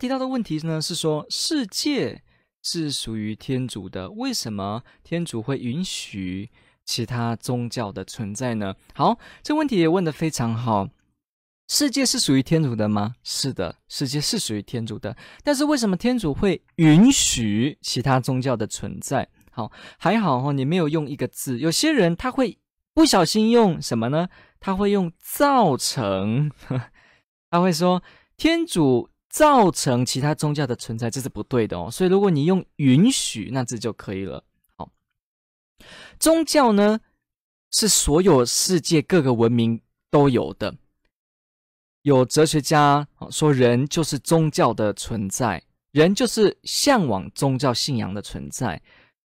提到的问题呢，是说世界是属于天主的，为什么天主会允许其他宗教的存在呢？好，这问题也问得非常好。世界是属于天主的吗？是的，世界是属于天主的。但是为什么天主会允许其他宗教的存在？好，还好哦，你没有用一个字。有些人他会不小心用什么呢？他会用造成，他会说天主。造成其他宗教的存在，这是不对的哦。所以，如果你用允许，那这就可以了。好，宗教呢，是所有世界各个文明都有的。有哲学家说，人就是宗教的存在，人就是向往宗教信仰的存在。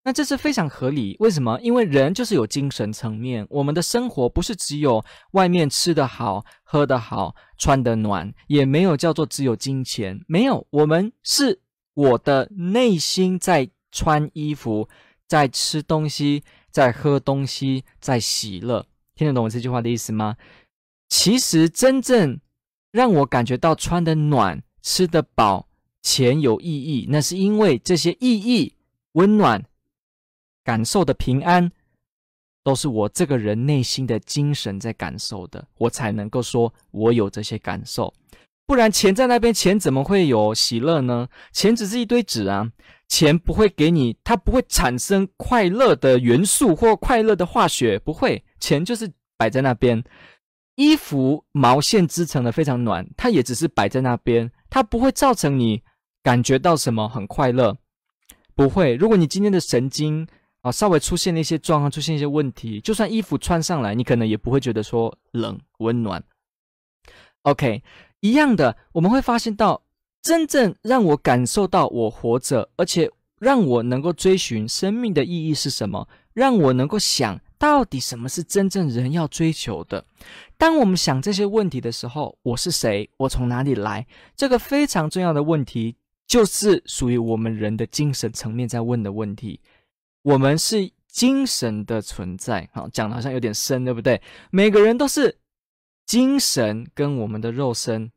那这是非常合理，为什么？因为人就是有精神层面，我们的生活不是只有外面吃得好、喝得好、穿得暖，也没有叫做只有金钱，没有，我们是我的内心在穿衣服，在吃东西，在喝东西，在喜乐。听得懂我这句话的意思吗？其实真正让我感觉到穿得暖、吃得饱、钱有意义，那是因为这些意义、温暖。感受的平安，都是我这个人内心的精神在感受的，我才能够说我有这些感受。不然钱在那边，钱怎么会有喜乐呢？钱只是一堆纸啊，钱不会给你，它不会产生快乐的元素或快乐的化学，不会。钱就是摆在那边，衣服毛线织成的非常暖，它也只是摆在那边，它不会造成你感觉到什么很快乐，不会。如果你今天的神经，啊，稍微出现了一些状况，出现一些问题，就算衣服穿上来，你可能也不会觉得说冷温暖。OK，一样的，我们会发现到，真正让我感受到我活着，而且让我能够追寻生命的意义是什么，让我能够想到底什么是真正人要追求的。当我们想这些问题的时候，我是谁？我从哪里来？这个非常重要的问题，就是属于我们人的精神层面在问的问题。我们是精神的存在，好，讲的好像有点深，对不对？每个人都是精神跟我们的肉身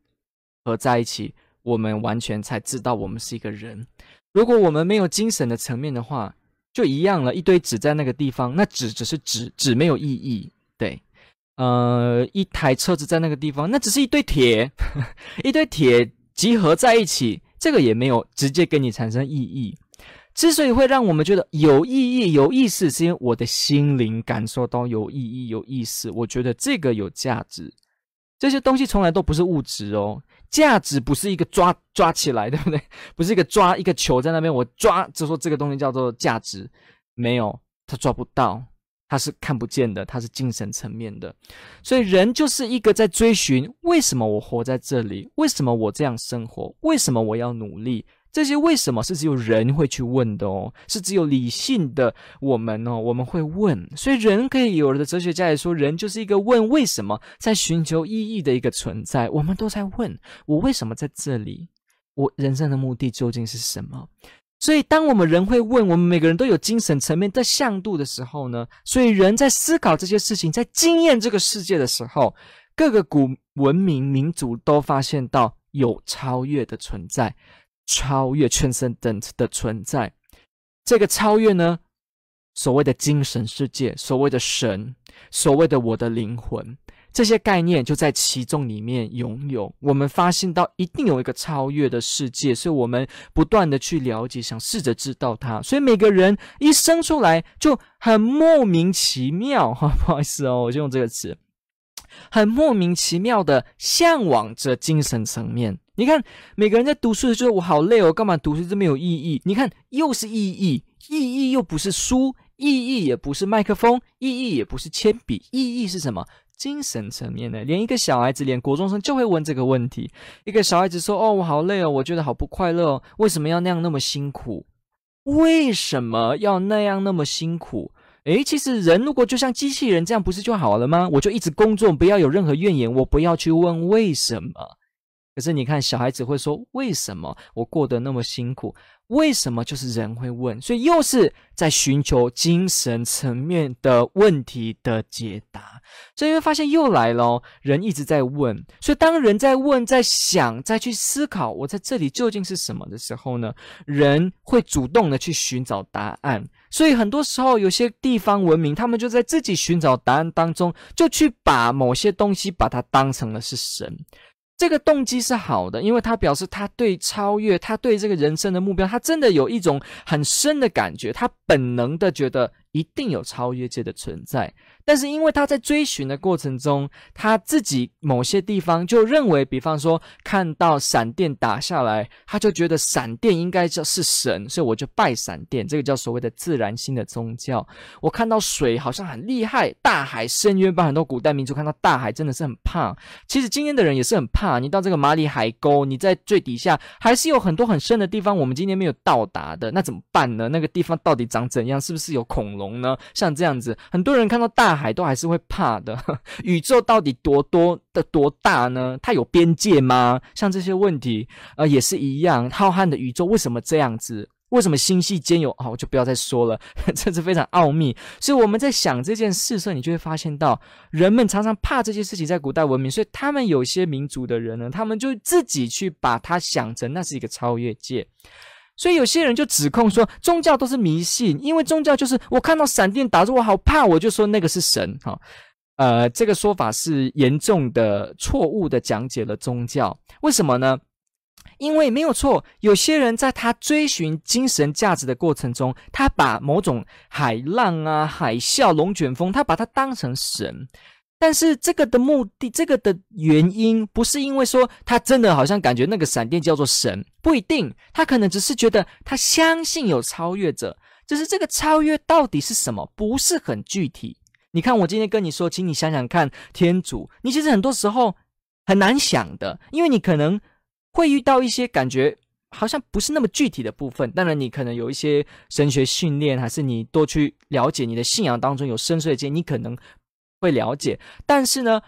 合在一起，我们完全才知道我们是一个人。如果我们没有精神的层面的话，就一样了，一堆纸在那个地方，那纸只是纸，纸没有意义。对，呃，一台车子在那个地方，那只是一堆铁，一堆铁集合在一起，这个也没有直接给你产生意义。之所以会让我们觉得有意义、有意思，是因为我的心灵感受到有意义、有意思。我觉得这个有价值。这些东西从来都不是物质哦，价值不是一个抓抓起来，对不对？不是一个抓一个球在那边，我抓就说这个东西叫做价值，没有，它抓不到，它是看不见的，它是精神层面的。所以人就是一个在追寻：为什么我活在这里？为什么我这样生活？为什么我要努力？这些为什么是只有人会去问的哦？是只有理性的我们哦，我们会问。所以人可以有的哲学家也说，人就是一个问为什么，在寻求意义的一个存在。我们都在问：我为什么在这里？我人生的目的究竟是什么？所以，当我们人会问，我们每个人都有精神层面的向度的时候呢？所以，人在思考这些事情，在经验这个世界的时候，各个古文明民族都发现到有超越的存在。超越 transcendent 的存在，这个超越呢，所谓的精神世界，所谓的神，所谓的我的灵魂，这些概念就在其中里面拥有。我们发现到一定有一个超越的世界，所以我们不断的去了解，想试着知道它。所以每个人一生出来就很莫名其妙，哈，不好意思哦，我就用这个词，很莫名其妙的向往着精神层面。你看，每个人在读书的时候，我好累哦，干嘛读书这么有意义？你看，又是意义，意义又不是书，意义也不是麦克风，意义也不是铅笔，意义是什么？精神层面的，连一个小孩子，连国中生就会问这个问题。一个小孩子说：“哦，我好累哦，我觉得好不快乐哦，为什么要那样那么辛苦？为什么要那样那么辛苦？”诶，其实人如果就像机器人这样，不是就好了吗？我就一直工作，不要有任何怨言，我不要去问为什么。可是你看，小孩子会说：“为什么我过得那么辛苦？”为什么就是人会问？所以又是在寻求精神层面的问题的解答。所以会发现又来了，人一直在问。所以当人在问、在想、再去思考，我在这里究竟是什么的时候呢？人会主动的去寻找答案。所以很多时候，有些地方文明，他们就在自己寻找答案当中，就去把某些东西把它当成了是神。这个动机是好的，因为他表示他对超越，他对这个人生的目标，他真的有一种很深的感觉，他本能的觉得一定有超越界的存在。但是因为他在追寻的过程中，他自己某些地方就认为，比方说看到闪电打下来，他就觉得闪电应该就是神，所以我就拜闪电。这个叫所谓的自然性的宗教。我看到水好像很厉害，大海深渊，把很多古代民族看到大海真的是很怕。其实今天的人也是很怕。你到这个马里海沟，你在最底下还是有很多很深的地方，我们今天没有到达的，那怎么办呢？那个地方到底长怎样？是不是有恐龙呢？像这样子，很多人看到大海都还是会怕的。宇宙到底多多的多大呢？它有边界吗？像这些问题，呃，也是一样。浩瀚的宇宙为什么这样子？为什么星系间有？哦，我就不要再说了，这是非常奥秘。所以我们在想这件事的时候，你就会发现到，人们常常怕这些事情，在古代文明，所以他们有些民族的人呢，他们就自己去把它想成那是一个超越界。所以有些人就指控说，宗教都是迷信，因为宗教就是我看到闪电打着我好怕，我就说那个是神。哈，呃，这个说法是严重的错误的讲解了宗教。为什么呢？因为没有错，有些人在他追寻精神价值的过程中，他把某种海浪啊、海啸、龙卷风，他把它当成神。但是这个的目的，这个的原因，不是因为说他真的好像感觉那个闪电叫做神，不一定，他可能只是觉得他相信有超越者，只是这个超越到底是什么，不是很具体。你看，我今天跟你说，请你想想看，天主，你其实很多时候很难想的，因为你可能会遇到一些感觉好像不是那么具体的部分。当然，你可能有一些神学训练，还是你多去了解你的信仰当中有深邃的经验，你可能。会了解，但是呢，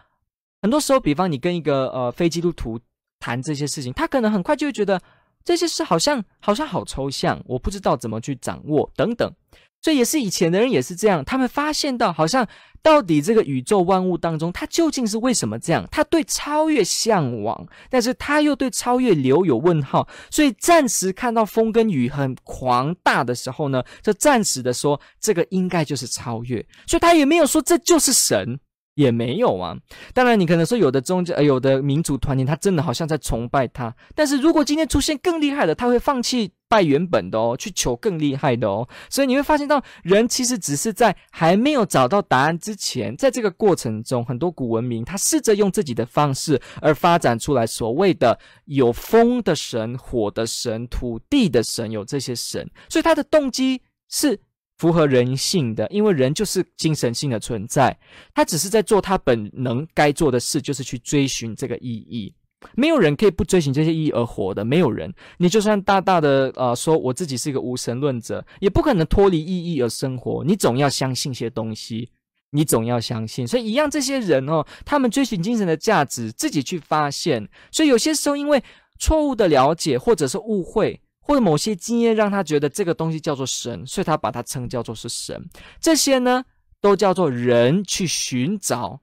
很多时候，比方你跟一个呃非基督徒谈这些事情，他可能很快就会觉得这些事好像好像好抽象，我不知道怎么去掌握等等。所以也是以前的人也是这样，他们发现到好像到底这个宇宙万物当中，它究竟是为什么这样？他对超越向往，但是他又对超越留有问号。所以暂时看到风跟雨很狂大的时候呢，就暂时的说这个应该就是超越。所以他也没有说这就是神。也没有啊，当然你可能说有的宗教、呃，有的民族团体，他真的好像在崇拜他。但是如果今天出现更厉害的，他会放弃拜原本的哦，去求更厉害的哦。所以你会发现到，人其实只是在还没有找到答案之前，在这个过程中，很多古文明他试着用自己的方式而发展出来所谓的有风的神、火的神、土地的神，有这些神。所以他的动机是。符合人性的，因为人就是精神性的存在，他只是在做他本能该做的事，就是去追寻这个意义。没有人可以不追寻这些意义而活的，没有人。你就算大大的呃说我自己是一个无神论者，也不可能脱离意义而生活。你总要相信些东西，你总要相信。所以一样，这些人哦，他们追寻精神的价值，自己去发现。所以有些时候，因为错误的了解或者是误会。或者某些经验让他觉得这个东西叫做神，所以他把它称叫做是神。这些呢，都叫做人去寻找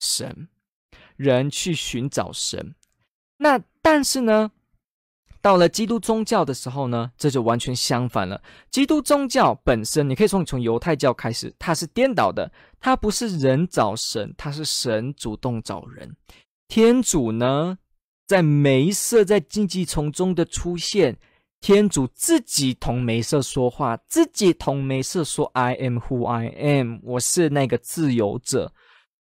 神，人去寻找神。那但是呢，到了基督宗教的时候呢，这就完全相反了。基督宗教本身，你可以从从犹太教开始，它是颠倒的，它不是人找神，它是神主动找人。天主呢，在梅瑟在荆棘丛中的出现。天主自己同梅瑟说话，自己同梅瑟说：“I am who I am，我是那个自由者。”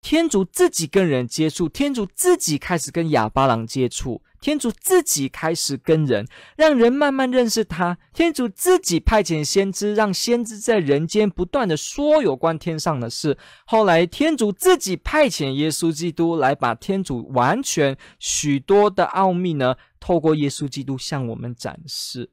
天主自己跟人接触，天主自己开始跟哑巴郎接触，天主自己开始跟人，让人慢慢认识他。天主自己派遣先知，让先知在人间不断的说有关天上的事。后来天主自己派遣耶稣基督来把天主完全许多的奥秘呢，透过耶稣基督向我们展示。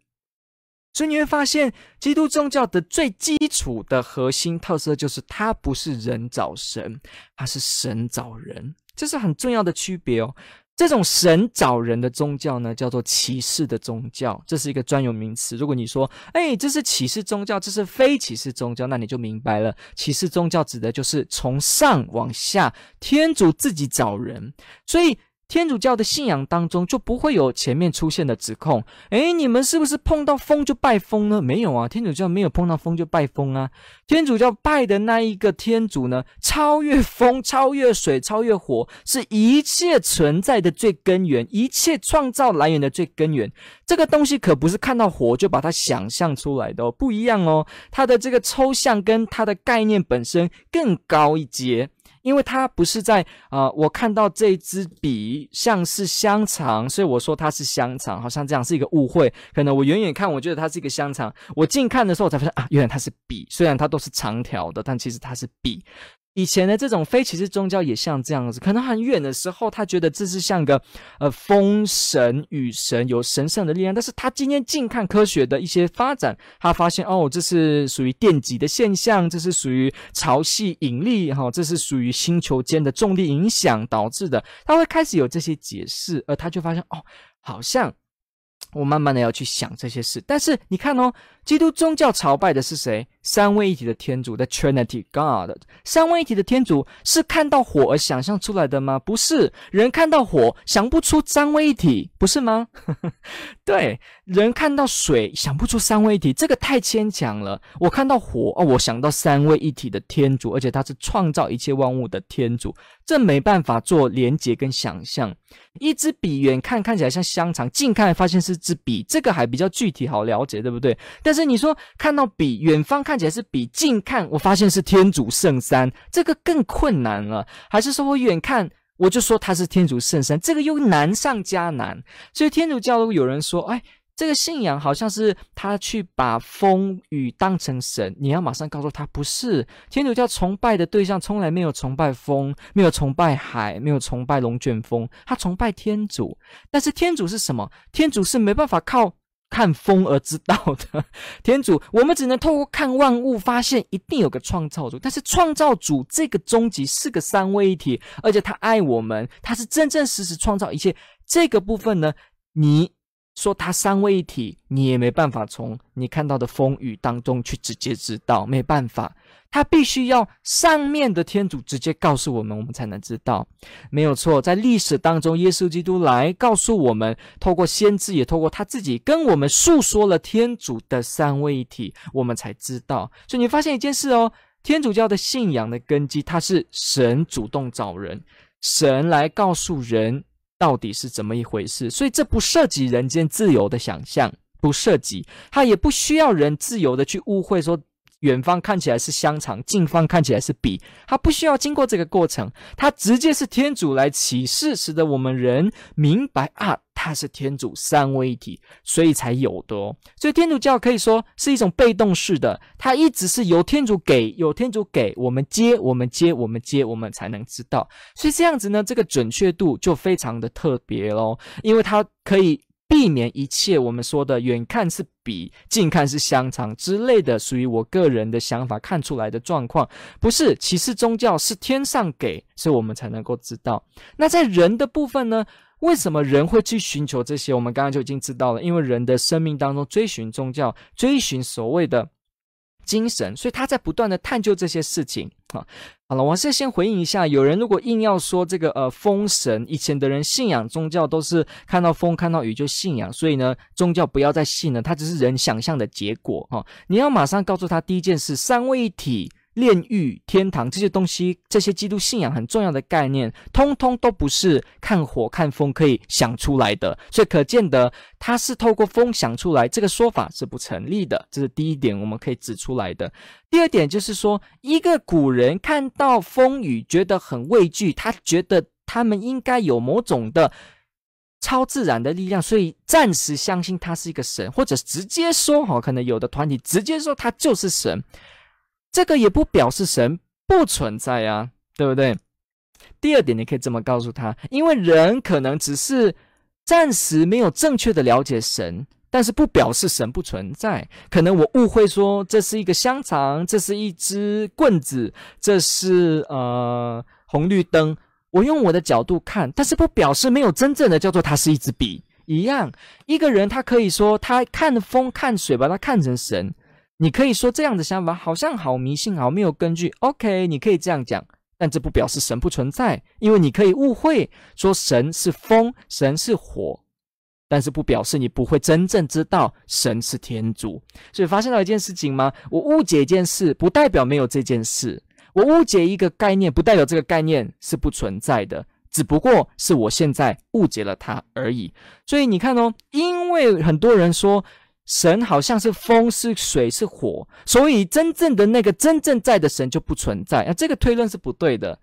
所以你会发现，基督宗教的最基础的核心特色就是，它不是人找神，它是神找人，这是很重要的区别哦。这种神找人的宗教呢，叫做歧视的宗教，这是一个专有名词。如果你说，哎，这是歧视宗教，这是非歧视宗教，那你就明白了。歧视宗教指的就是从上往下，天主自己找人，所以。天主教的信仰当中就不会有前面出现的指控，诶，你们是不是碰到风就拜风呢？没有啊，天主教没有碰到风就拜风啊。天主教拜的那一个天主呢，超越风、超越水、超越火，是一切存在的最根源，一切创造来源的最根源。这个东西可不是看到火就把它想象出来的哦，不一样哦。它的这个抽象跟它的概念本身更高一阶。因为它不是在啊、我看到这支笔像是香肠，所以我说它是香肠，好像这样是一个误会。可能我远远看，我觉得它是一个香肠，我近看的时候，我才发现啊，原来它是笔。虽然它都是长条的，但其实它是笔。以前的这种非启示宗教也像这样子，可能很远的时候，他觉得这是像个呃风神雨神有神圣的力量，但是他今天近看科学的一些发展，他发现哦，这是属于电极的现象，这是属于潮汐引力哈、哦，这是属于星球间的重力影响导致的，他会开始有这些解释，而他就发现哦，好像。我慢慢的要去想这些事，但是你看哦，基督宗教朝拜的是谁？三位一体的天主，The Trinity God。三位一体的天主是看到火而想象出来的吗？不是，人看到火想不出三位一体，不是吗？对，人看到水想不出三位一体，这个太牵强了。我看到火哦，我想到三位一体的天主，而且他是创造一切万物的天主，这没办法做连结跟想象。一支笔远看看起来像香肠，近看发现是支笔，这个还比较具体好了解，对不对？但是你说看到比远方看起来是比，近看我发现是天主圣山，这个更困难了。还是说我远看我就说他是天主圣山，这个又难上加难。所以天主教如果有人说，哎。这个信仰好像是他去把风雨当成神，你要马上告诉他不是。天主教崇拜的对象从来没有崇拜风，没有崇拜海，没有崇拜龙卷风，他崇拜天主。但是天主是什么？天主是没办法靠看风而知道的。天主，我们只能透过看万物，发现一定有个创造主。但是创造主这个终极是个三位一体，而且他爱我们，他是真真实实创造一切。这个部分呢，你。说它三位一体，你也没办法从你看到的风雨当中去直接知道，没办法，它必须要上面的天主直接告诉我们，我们才能知道。没有错，在历史当中，耶稣基督来告诉我们，透过先知，也透过他自己跟我们诉说了天主的三位一体，我们才知道。所以你发现一件事哦，天主教的信仰的根基，它是神主动找人，神来告诉人。到底是怎么一回事？所以这不涉及人间自由的想象，不涉及，他也不需要人自由的去误会说，远方看起来是香肠，近方看起来是笔，它不需要经过这个过程，它直接是天主来启示，使得我们人明白啊，它是天主三位一体，所以才有的哦。所以天主教可以说是一种被动式的，它一直是由天主给，有天主给我们接，我们接，我们接，我们才能知道。所以这样子呢，这个准确度就非常的特别喽，因为它可以。避免一切我们说的远看是笔，近看是香肠之类的，属于我个人的想法看出来的状况，不是其实宗教是天上给，所以我们才能够知道。那在人的部分呢？为什么人会去寻求这些？我们刚刚就已经知道了，因为人的生命当中追寻宗教，追寻所谓的。精神，所以他在不断的探究这些事情。好，好了，我是先回应一下。有人如果硬要说这个呃风神，以前的人信仰宗教都是看到风看到雨就信仰，所以呢宗教不要再信了，它只是人想象的结果。哈，你要马上告诉他，第一件事，三位一体。炼狱、天堂这些东西，这些基督信仰很重要的概念，通通都不是看火看风可以想出来的，所以可见得他是透过风想出来，这个说法是不成立的。这是第一点，我们可以指出来的。第二点就是说，一个古人看到风雨觉得很畏惧，他觉得他们应该有某种的超自然的力量，所以暂时相信他是一个神，或者直接说哈，可能有的团体直接说他就是神，这个也不表示神不存在啊，对不对？第二点，你可以这么告诉他，因为人可能只是暂时没有正确的了解神，但是不表示神不存在。可能我误会说这是一个香肠，这是一支棍子，这是呃红绿灯。我用我的角度看，但是不表示没有真正的叫做它是一支笔一样。一个人他可以说他看风看水，把它看成神。你可以说这样的想法好像好迷信，好没有根据。OK，你可以这样讲。但这不表示神不存在，因为你可以误会说神是风，神是火，但是不表示你不会真正知道神是天主。所以发现到一件事情吗？我误解一件事，不代表没有这件事；我误解一个概念，不代表这个概念是不存在的，只不过是我现在误解了它而已。所以你看哦，因为很多人说。神好像是风，是水，是火，所以真正的那个真正在的神就不存在。啊，这个推论是不对的，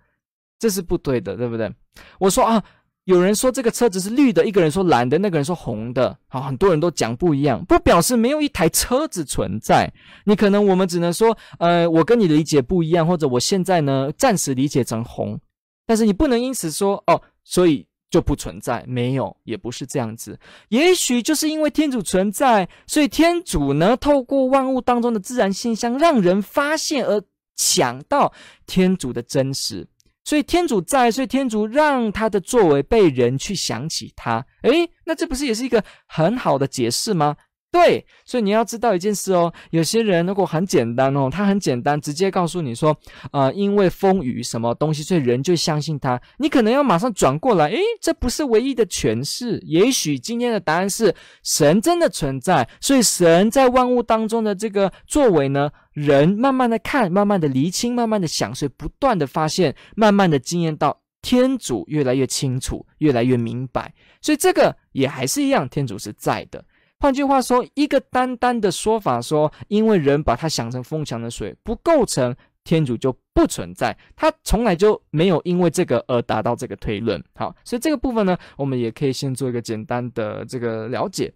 这是不对的，对不对？我说啊，有人说这个车子是绿的，一个人说蓝的，那个人说红的，好，很多人都讲不一样，不表示没有一台车子存在。你可能我们只能说，呃，我跟你理解不一样，或者我现在呢暂时理解成红，但是你不能因此说哦，所以。就不存在，没有，也不是这样子。也许就是因为天主存在，所以天主呢，透过万物当中的自然现象，让人发现而想到天主的真实。所以天主在，所以天主让他的作为被人去想起他。诶，那这不是也是一个很好的解释吗？对，所以你要知道一件事哦，有些人如果很简单哦，他很简单，直接告诉你说，呃，因为风雨什么东西，所以人就相信他。你可能要马上转过来，诶，这不是唯一的诠释。也许今天的答案是神真的存在，所以神在万物当中的这个作为呢，人慢慢的看，慢慢的厘清，慢慢的想，所以不断的发现，慢慢的经验到天主越来越清楚，越来越明白。所以这个也还是一样，天主是在的。换句话说，一个单单的说法说，因为人把它想成疯墙的水，不构成天主就不存在，他从来就没有因为这个而达到这个推论。好，所以这个部分呢，我们也可以先做一个简单的这个了解。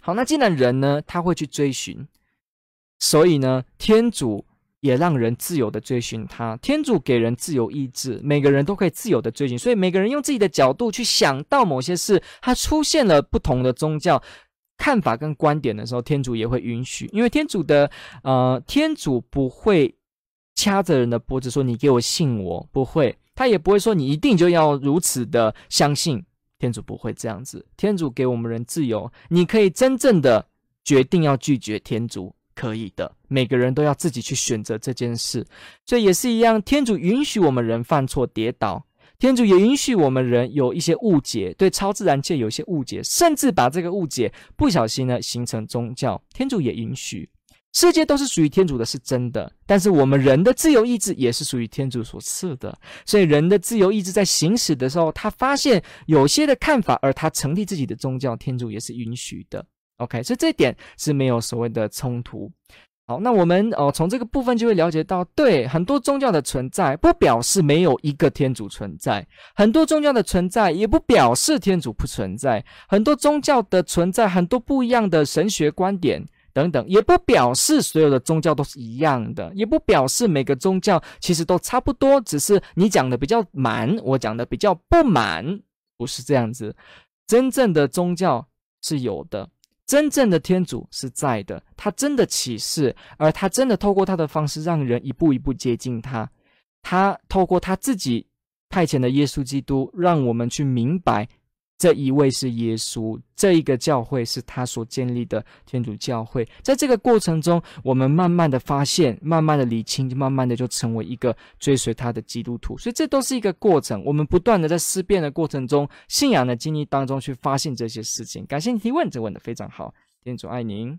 好，那既然人呢，他会去追寻，所以呢，天主也让人自由的追寻他。天主给人自由意志，每个人都可以自由的追寻，所以每个人用自己的角度去想到某些事，他出现了不同的宗教。看法跟观点的时候，天主也会允许，因为天主的呃，天主不会掐着人的脖子说你给我信我，不会，他也不会说你一定就要如此的相信，天主不会这样子。天主给我们人自由，你可以真正的决定要拒绝天主，可以的，每个人都要自己去选择这件事，所以也是一样，天主允许我们人犯错跌倒。天主也允许我们人有一些误解，对超自然界有一些误解，甚至把这个误解不小心呢形成宗教。天主也允许，世界都是属于天主的，是真的。但是我们人的自由意志也是属于天主所赐的，所以人的自由意志在行使的时候，他发现有些的看法，而他成立自己的宗教，天主也是允许的。OK，所以这一点是没有所谓的冲突。好，那我们哦，从这个部分就会了解到，对，很多宗教的存在不表示没有一个天主存在，很多宗教的存在也不表示天主不存在，很多宗教的存在，很多不一样的神学观点等等，也不表示所有的宗教都是一样的，也不表示每个宗教其实都差不多，只是你讲的比较满，我讲的比较不满，不是这样子，真正的宗教是有的。真正的天主是在的，他真的启示，而他真的透过他的方式让人一步一步接近他。他透过他自己派遣的耶稣基督，让我们去明白。这一位是耶稣，这一个教会是他所建立的天主教会。在这个过程中，我们慢慢的发现，慢慢的理清，慢慢的就成为一个追随他的基督徒。所以这都是一个过程，我们不断的在思辨的过程中，信仰的经历当中去发现这些事情。感谢你提问，这问的非常好，天主爱您。